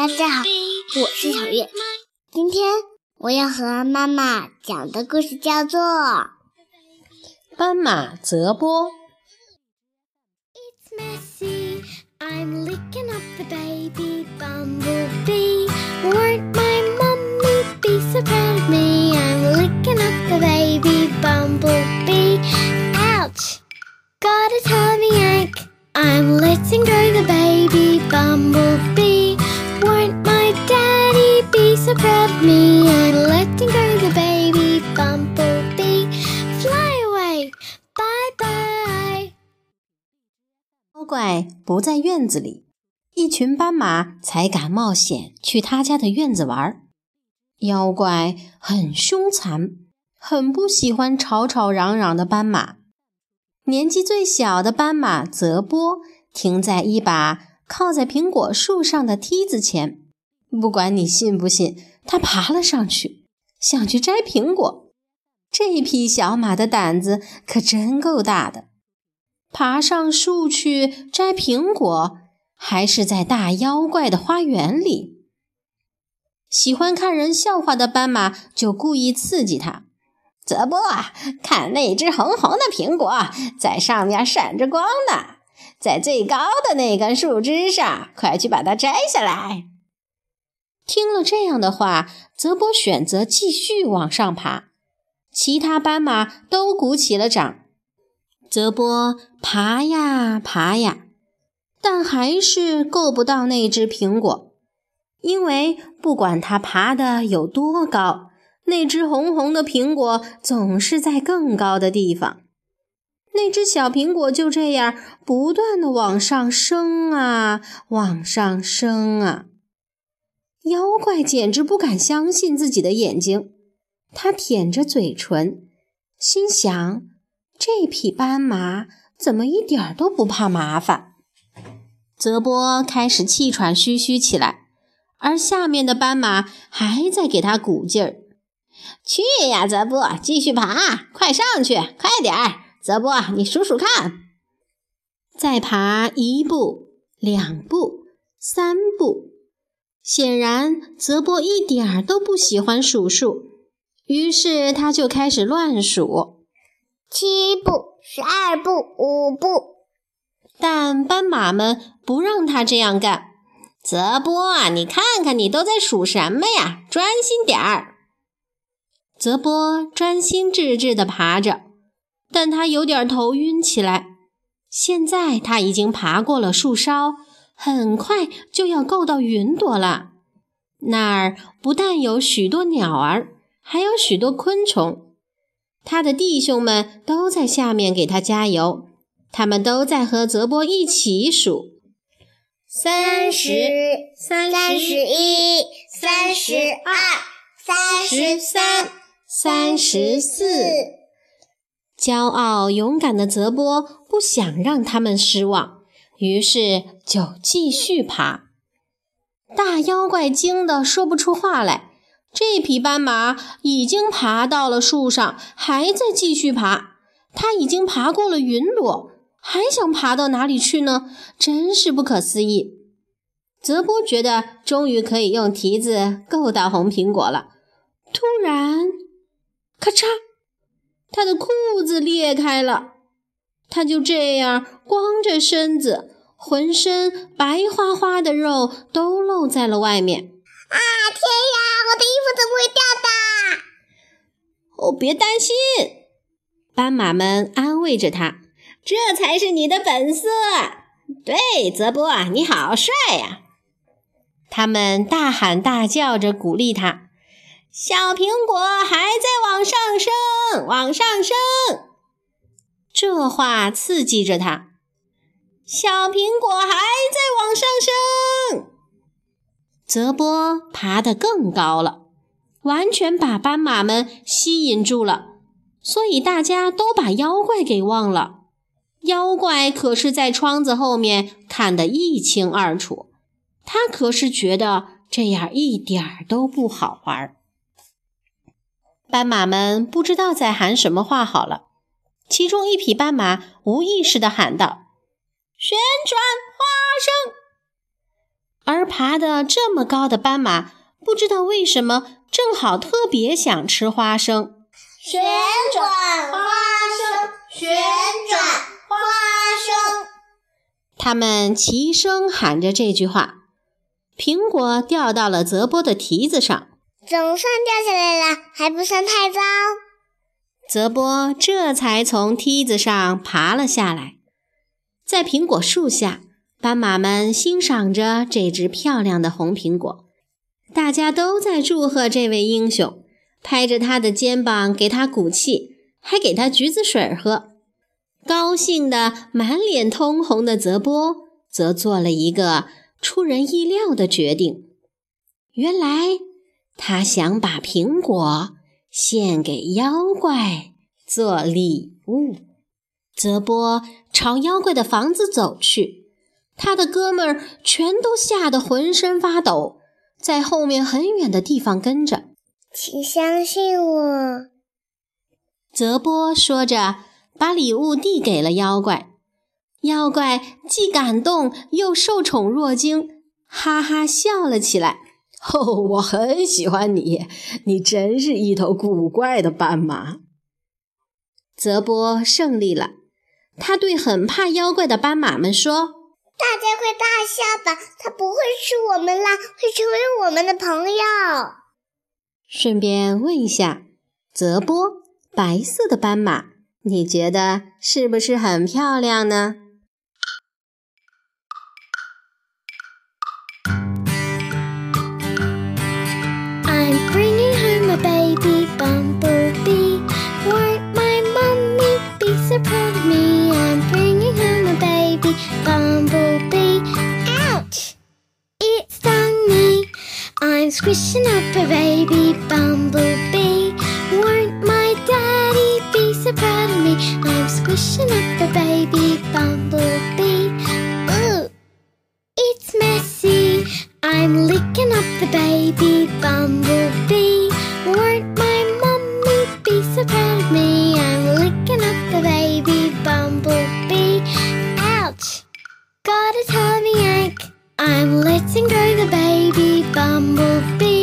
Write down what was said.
大家好，我是小月。今天我要和妈妈讲的故事叫做《斑马泽波》。怪不在院子里，一群斑马才敢冒险去他家的院子玩。妖怪很凶残，很不喜欢吵吵嚷嚷的斑马。年纪最小的斑马泽波停在一把靠在苹果树上的梯子前，不管你信不信，他爬了上去，想去摘苹果。这匹小马的胆子可真够大的。爬上树去摘苹果，还是在大妖怪的花园里。喜欢看人笑话的斑马就故意刺激他。泽波，看那只红红的苹果，在上面闪着光呢，在最高的那根树枝上，快去把它摘下来。听了这样的话，泽波选择继续往上爬，其他斑马都鼓起了掌。泽波爬呀爬呀，但还是够不到那只苹果，因为不管他爬得有多高，那只红红的苹果总是在更高的地方。那只小苹果就这样不断的往上升啊，往上升啊！妖怪简直不敢相信自己的眼睛，他舔着嘴唇，心想。这匹斑马怎么一点都不怕麻烦？泽波开始气喘吁吁起来，而下面的斑马还在给他鼓劲儿：“去呀，泽波，继续爬，快上去，快点儿！泽波，你数数看，再爬一步、两步、三步。”显然，泽波一点儿都不喜欢数数，于是他就开始乱数。七步，十二步，五步，但斑马们不让他这样干。泽波啊，你看看，你都在数什么呀？专心点儿。泽波专心致志地爬着，但他有点头晕起来。现在他已经爬过了树梢，很快就要够到云朵了。那儿不但有许多鸟儿，还有许多昆虫。他的弟兄们都在下面给他加油，他们都在和泽波一起数：三十、三十一、三十二、三十三、三十四。骄傲勇敢的泽波不想让他们失望，于是就继续爬。大妖怪惊得说不出话来。这匹斑马已经爬到了树上，还在继续爬。它已经爬过了云朵，还想爬到哪里去呢？真是不可思议。泽波觉得终于可以用蹄子够到红苹果了。突然，咔嚓，他的裤子裂开了，他就这样光着身子，浑身白花花的肉都露在了外面。啊，天呀！我的衣服怎么会掉的？哦，别担心，斑马们安慰着他，这才是你的本色。对，泽波，你好帅呀！他们大喊大叫着鼓励他。小苹果还在往上升，往上升。这话刺激着他。小苹果还在往上升。泽波爬得更高了，完全把斑马们吸引住了，所以大家都把妖怪给忘了。妖怪可是在窗子后面看得一清二楚，他可是觉得这样一点儿都不好玩。斑马们不知道在喊什么话好了，其中一匹斑马无意识地喊道：“旋转花生。”而爬得这么高的斑马，不知道为什么正好特别想吃花生。旋转花生，旋转花生。他们齐声喊着这句话。苹果掉到了泽波的蹄子上，总算掉下来了，还不算太糟。泽波这才从梯子上爬了下来。在苹果树下，斑马们欣赏着这只漂亮的红苹果，大家都在祝贺这位英雄，拍着他的肩膀给他鼓气，还给他橘子水喝。高兴得满脸通红的泽波则做了一个。出人意料的决定，原来他想把苹果献给妖怪做礼物。泽波朝妖怪的房子走去，他的哥们儿全都吓得浑身发抖，在后面很远的地方跟着。请相信我，泽波说着，把礼物递给了妖怪。妖怪既感动又受宠若惊，哈哈笑了起来。哦，我很喜欢你，你真是一头古怪的斑马。泽波胜利了，他对很怕妖怪的斑马们说：“大家快大笑吧，他不会吃我们啦，会成为我们的朋友。”顺便问一下，泽波，白色的斑马，你觉得是不是很漂亮呢？squishing up a baby bumblebee. Won't my daddy be so proud of me? I'm squishing up a baby bumblebee. Ooh, it's messy. I'm licking up the baby bumblebee. Won't my mummy be so proud of me? I'm licking up the baby bumblebee. Ouch! Got a tummy ache. I'm letting go the baby bumblebee.